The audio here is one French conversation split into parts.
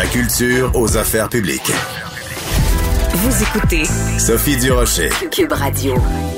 la culture aux affaires publiques. Vous écoutez Sophie Durocher. Cube Radio.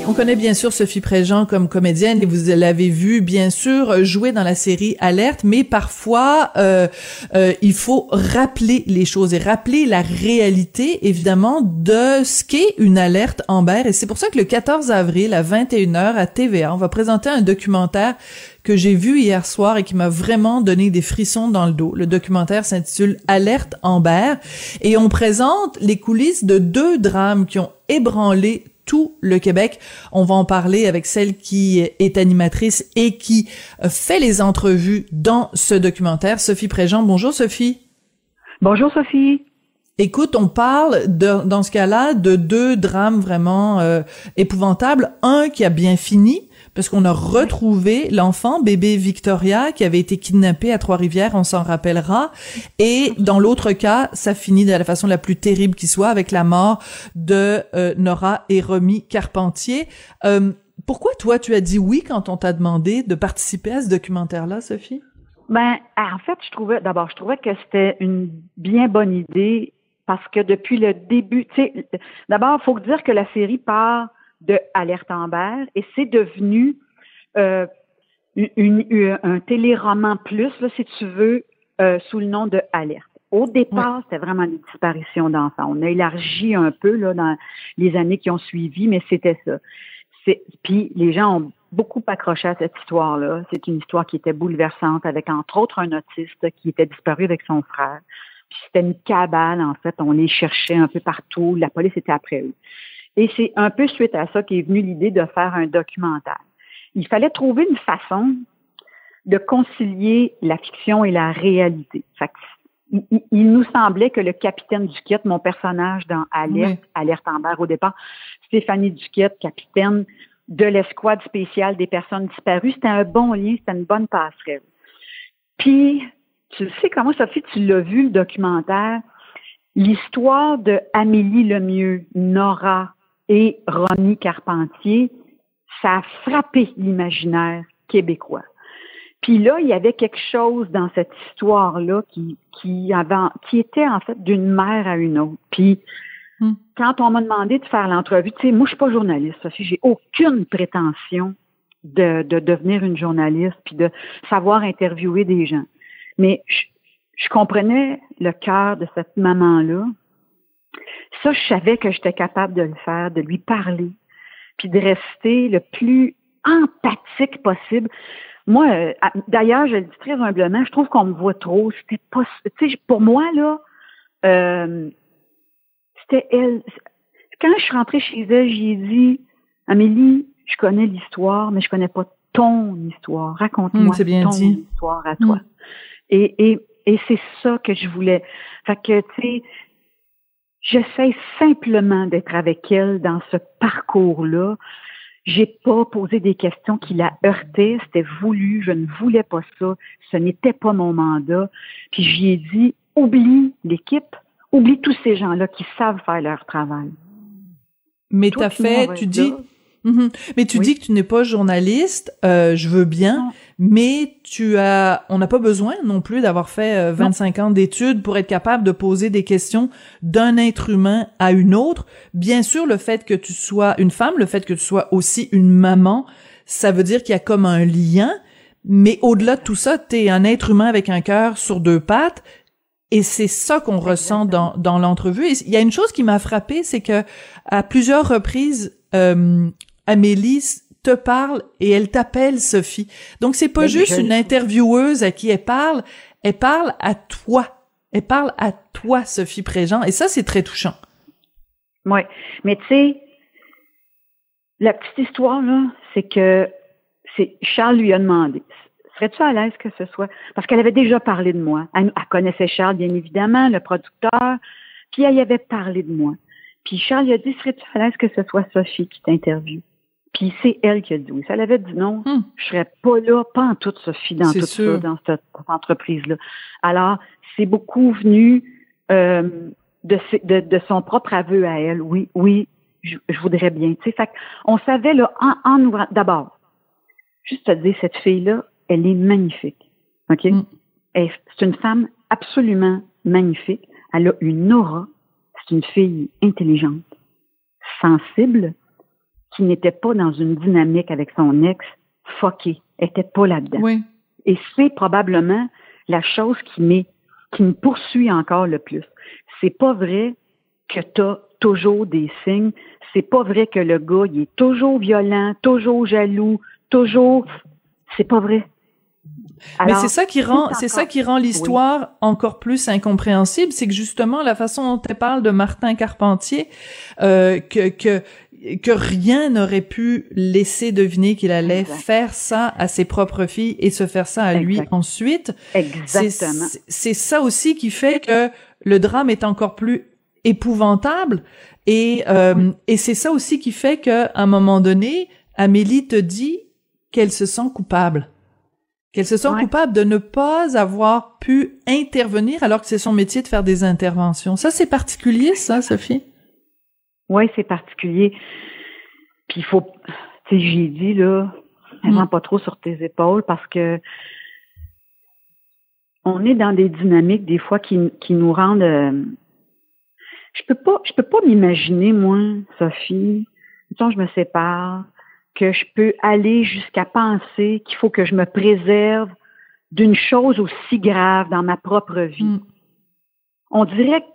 On connaît bien sûr Sophie Préjean comme comédienne et vous l'avez vu bien sûr jouer dans la série Alerte, mais parfois euh, euh, il faut rappeler les choses et rappeler la réalité évidemment de ce qu'est une alerte Amber et c'est pour ça que le 14 avril à 21h à TVA, on va présenter un documentaire que j'ai vu hier soir et qui m'a vraiment donné des frissons dans le dos. Le documentaire s'intitule Alerte Amber et on présente les coulisses de deux drames qui ont ébranlé tout le Québec. On va en parler avec celle qui est animatrice et qui fait les entrevues dans ce documentaire, Sophie Préjean. Bonjour Sophie. Bonjour Sophie. Écoute, on parle de, dans ce cas-là de deux drames vraiment euh, épouvantables. Un qui a bien fini, parce qu'on a retrouvé l'enfant, bébé Victoria, qui avait été kidnappé à Trois-Rivières, on s'en rappellera. Et dans l'autre cas, ça finit de la façon la plus terrible qui soit, avec la mort de euh, Nora et Romy Carpentier. Euh, pourquoi toi, tu as dit oui quand on t'a demandé de participer à ce documentaire-là, Sophie? Ben, en fait, je trouvais, d'abord, je trouvais que c'était une bien bonne idée parce que depuis le début, tu sais, d'abord, il faut dire que la série part de Alerte Amber et c'est devenu euh, une, un téléroman plus, là, si tu veux, euh, sous le nom de Alerte. Au départ, c'était vraiment une disparition d'enfants. On a élargi un peu là, dans les années qui ont suivi, mais c'était ça. Puis les gens ont beaucoup accroché à cette histoire-là. C'est une histoire qui était bouleversante, avec entre autres un autiste qui était disparu avec son frère. Puis c'était une cabale, en fait. On les cherchait un peu partout. La police était après eux. Et c'est un peu suite à ça qu'est venue l'idée de faire un documentaire. Il fallait trouver une façon de concilier la fiction et la réalité. il, nous semblait que le capitaine Duquette, mon personnage dans Alerte, Alerte Amber au départ, Stéphanie Duquette, capitaine de l'escouade spéciale des personnes disparues, c'était un bon lien, c'était une bonne passerelle. Puis, tu sais comment, Sophie, tu l'as vu, le documentaire, l'histoire de Amélie Lemieux, Nora, et Ronnie Carpentier, ça a frappé l'imaginaire québécois. Puis là, il y avait quelque chose dans cette histoire-là qui, qui, avait, qui était en fait d'une mère à une autre. Puis hmm. quand on m'a demandé de faire l'entrevue, tu sais, moi je suis pas journaliste, Sophie, j'ai aucune prétention de, de devenir une journaliste puis de savoir interviewer des gens. Mais je, je comprenais le cœur de cette maman-là ça, je savais que j'étais capable de le faire, de lui parler, puis de rester le plus empathique possible. Moi, euh, d'ailleurs, je le dis très humblement, je trouve qu'on me voit trop. C'était pas, tu sais, pour moi là, euh, c'était elle. Quand je suis rentrée chez elle, j'ai dit, Amélie, je connais l'histoire, mais je connais pas ton histoire. Raconte-moi mmh, ton histoire à toi. Mmh. Et, et, et c'est ça que je voulais. Fait que, tu sais, J'essaie simplement d'être avec elle dans ce parcours-là. J'ai pas posé des questions qui la heurtaient. C'était voulu. Je ne voulais pas ça. Ce n'était pas mon mandat. Puis j'y ai dit, oublie l'équipe. Oublie tous ces gens-là qui savent faire leur travail. Mais t'as fait, tu dis, Mhm. Mais tu dis que tu n'es pas journaliste, euh, je veux bien, mais tu as, on n'a pas besoin non plus d'avoir fait 25 euh, ans d'études pour être capable de poser des questions d'un être humain à une autre. Bien sûr, le fait que tu sois une femme, le fait que tu sois aussi une maman, ça veut dire qu'il y a comme un lien, mais au-delà de tout ça, tu es un être humain avec un cœur sur deux pattes. Et c'est ça qu'on ressent dans, dans l'entrevue. Il y a une chose qui m'a frappé, c'est que à plusieurs reprises, euh, Amélie te parle et elle t'appelle Sophie. Donc c'est pas juste une intervieweuse à qui elle parle, elle parle à toi. Elle parle à toi, Sophie Préjean, et ça c'est très touchant. Oui, mais tu sais, la petite histoire là, c'est que c'est Charles lui a demandé. Serais-tu à l'aise que ce soit? Parce qu'elle avait déjà parlé de moi. Elle, connaissait Charles bien évidemment, le producteur, puis elle y avait parlé de moi. Puis Charles lui a dit serais-tu à l'aise que ce soit Sophie qui t'interviewe? Puis c'est elle qui a dit oui. Si elle avait dit non, hmm. je serais pas là, pas en toute Sophie dans tout ça, dans cette entreprise-là. Alors, c'est beaucoup venu euh, de, de, de, son propre aveu à elle. Oui, oui, je, voudrais bien. Tu sais, fait on savait là en, en ouvrant. D'abord, juste te dire, cette fille-là, elle est magnifique. Ok? Hmm. C'est une femme absolument magnifique. Elle a une aura. C'est une fille intelligente, sensible, qui n'était pas dans une dynamique avec son ex, fuckée. Elle était pas là-dedans. Oui. Et c'est probablement la chose qui, qui me poursuit encore le plus. C'est pas vrai que tu as toujours des signes. C'est pas vrai que le gars, il est toujours violent, toujours jaloux, toujours. C'est pas vrai. Mais c'est ça qui rend, c'est ça qui rend l'histoire encore plus incompréhensible, c'est que justement la façon dont elle parle de Martin Carpentier, euh, que que que rien n'aurait pu laisser deviner qu'il allait faire ça à ses propres filles et se faire ça à lui ensuite. Exactement. C'est ça aussi qui fait que le drame est encore plus épouvantable et euh, et c'est ça aussi qui fait que à un moment donné, Amélie te dit qu'elle se sent coupable qu'elle se sent coupable de ne pas avoir pu intervenir alors que c'est son métier de faire des interventions. Ça, c'est particulier, ça, Sophie? Oui, c'est particulier. Puis il faut, tu sais, j'ai dit, là, mm. pas trop sur tes épaules parce que on est dans des dynamiques, des fois, qui, qui nous rendent, euh, je peux pas, je peux pas m'imaginer, moi, Sophie, quand je me sépare, que je peux aller jusqu'à penser qu'il faut que je me préserve d'une chose aussi grave dans ma propre vie. Mm. On dirait que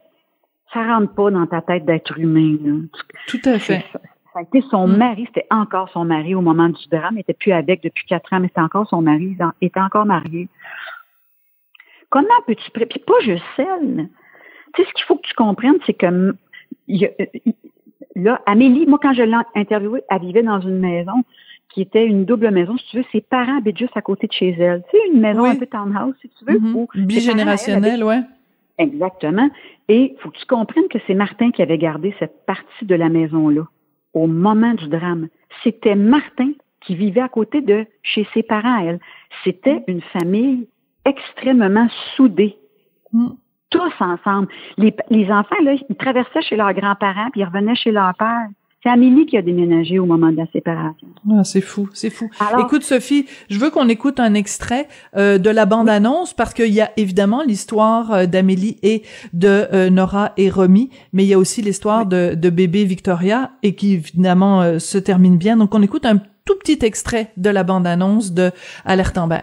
ça rentre pas dans ta tête d'être humain. Tout à fait. Ça, a été son mm. mari, c'était encore son mari au moment du drame, il n'était plus avec depuis quatre ans, mais c'était encore son mari, il était encore marié. Comment peux-tu... Puis pas juste celle. Tu sais, ce qu'il faut que tu comprennes, c'est que là, Amélie, moi, quand je l'ai interviewée, elle vivait dans une maison qui était une double maison. Si tu veux, ses parents habitent juste à côté de chez elle. Tu sais, une maison un peu townhouse, si tu veux. Mm Bigénérationnelle, ouais. Exactement. Et il faut que tu comprennes que c'est Martin qui avait gardé cette partie de la maison-là au moment du drame. C'était Martin qui vivait à côté de chez ses parents, elle. C'était une famille extrêmement soudée. Mm tous ensemble. Les, les enfants, là, ils traversaient chez leurs grands-parents, puis ils revenaient chez leur père. C'est Amélie qui a déménagé au moment de la séparation. Ah, c'est fou, c'est fou. écoute, Sophie, je veux qu'on écoute un extrait euh, de la bande-annonce parce qu'il y a évidemment l'histoire euh, d'Amélie et de euh, Nora et Romy, mais il y a aussi l'histoire de, de, bébé Victoria et qui évidemment se termine bien. Donc, on écoute un tout petit extrait de la bande-annonce de Alerte Amber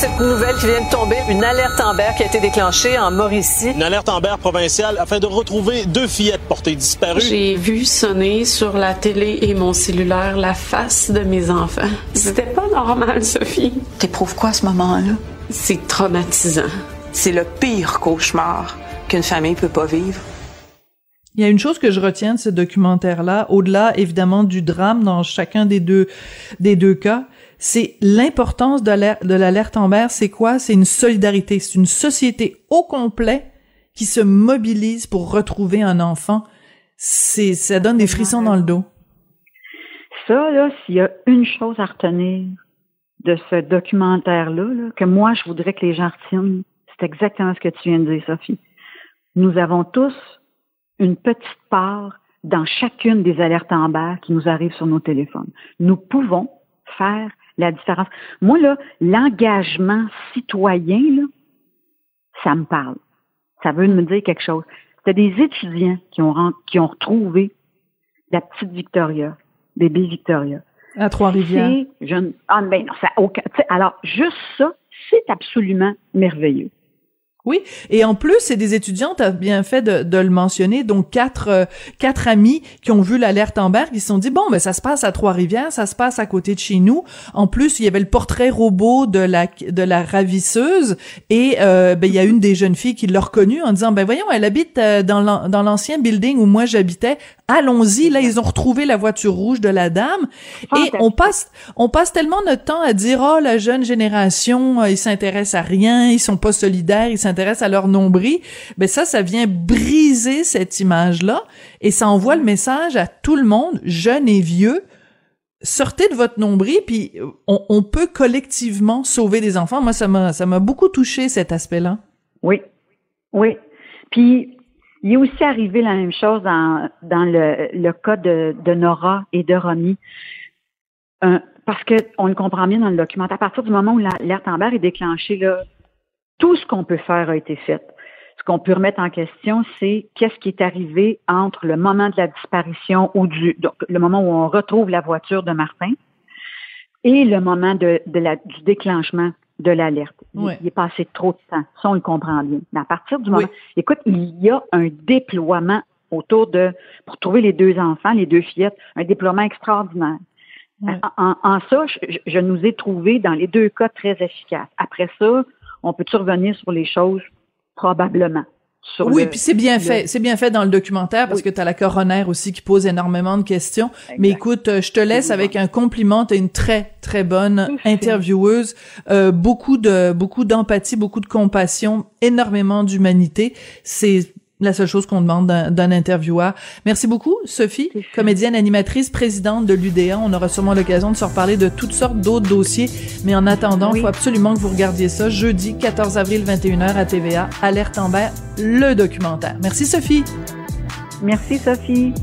cette nouvelle qui vient de tomber, une alerte Amber qui a été déclenchée en Mauricie. Une alerte Amber provinciale afin de retrouver deux fillettes portées disparues. J'ai vu sonner sur la télé et mon cellulaire la face de mes enfants. C'était pas normal, Sophie. T'éprouves quoi à ce moment-là? C'est traumatisant. C'est le pire cauchemar qu'une famille peut pas vivre. Il y a une chose que je retiens de ce documentaire-là, au-delà évidemment du drame dans chacun des deux des deux cas, c'est l'importance de l'alerte Amber. C'est quoi? C'est une solidarité. C'est une société au complet qui se mobilise pour retrouver un enfant. C'est, ça donne des frissons dans le dos. Ça, là, s'il y a une chose à retenir de ce documentaire-là, que moi, je voudrais que les gens retiennent, c'est exactement ce que tu viens de dire, Sophie. Nous avons tous une petite part dans chacune des alertes Amber qui nous arrivent sur nos téléphones. Nous pouvons faire la différence. Moi, là, l'engagement citoyen, là, ça me parle. Ça veut me dire quelque chose. C'était des étudiants qui ont, qui ont retrouvé la petite Victoria, bébé Victoria. À Trois-Rivières. ah, ben non, ça aucun, alors, juste ça, c'est absolument merveilleux. Oui, et en plus, c'est des étudiants, tu as bien fait de, de, le mentionner, donc quatre euh, quatre amis qui ont vu l'alerte Amber, qui se sont dit bon, ben ça se passe à Trois-Rivières, ça se passe à côté de chez nous. En plus, il y avait le portrait robot de la de la ravisseuse et euh, ben il y a une des jeunes filles qui l'a reconnue en disant ben voyons, elle habite euh, dans dans l'ancien building où moi j'habitais. Allons-y, là ils ont retrouvé la voiture rouge de la dame et on passe on passe tellement notre temps à dire oh la jeune génération, ils s'intéressent à rien, ils sont pas solidaires, ils s'intéressent à leur nombril, ben ça, ça vient briser cette image-là et ça envoie le message à tout le monde, jeune et vieux, sortez de votre nombril, puis on, peut collectivement sauver des enfants. Moi, ça m'a, ça m'a beaucoup touché cet aspect-là. Oui, oui. Puis il est aussi arrivé la même chose dans, dans le, cas de, de Nora et de Romy. parce qu'on le comprend bien dans le document. À partir du moment où l'alerte Amber est déclenchée, là, tout ce qu'on peut faire a été fait. ce qu'on peut remettre en question, c'est qu'est-ce qui est arrivé entre le moment de la disparition ou du donc, le moment où on retrouve la voiture de Martin et le moment de, de la, du déclenchement de l'alerte. Il, est passé trop de temps. Ça, on le comprend bien. Mais à partir du moment, écoute, il y a un déploiement autour de, pour trouver les deux enfants, les deux fillettes, un déploiement extraordinaire. En, en, ça, je, je, nous ai trouvé dans les deux cas très efficaces. Après ça, on peut revenir sur les choses? Probablement. oui, puis c'est bien fait. C'est bien fait dans le documentaire parce que tu as la coroner aussi qui pose énormément de questions. Mais écoute, euh, je te laisse avec un compliment. Tu une très, très bonne intervieweuse. Euh, beaucoup de beaucoup d'empathie, beaucoup de compassion, énormément d'humanité. C'est la seule chose qu'on demande d'un intervieweur. Merci beaucoup, Sophie, comédienne, animatrice, présidente de l'UDA. On aura sûrement l'occasion de se reparler de toutes sortes d'autres dossiers. Mais en attendant, il faut absolument que vous regardiez ça jeudi 14 avril 21h à TVA. Alerte Amber, le documentaire. Merci, Sophie. Merci, Sophie.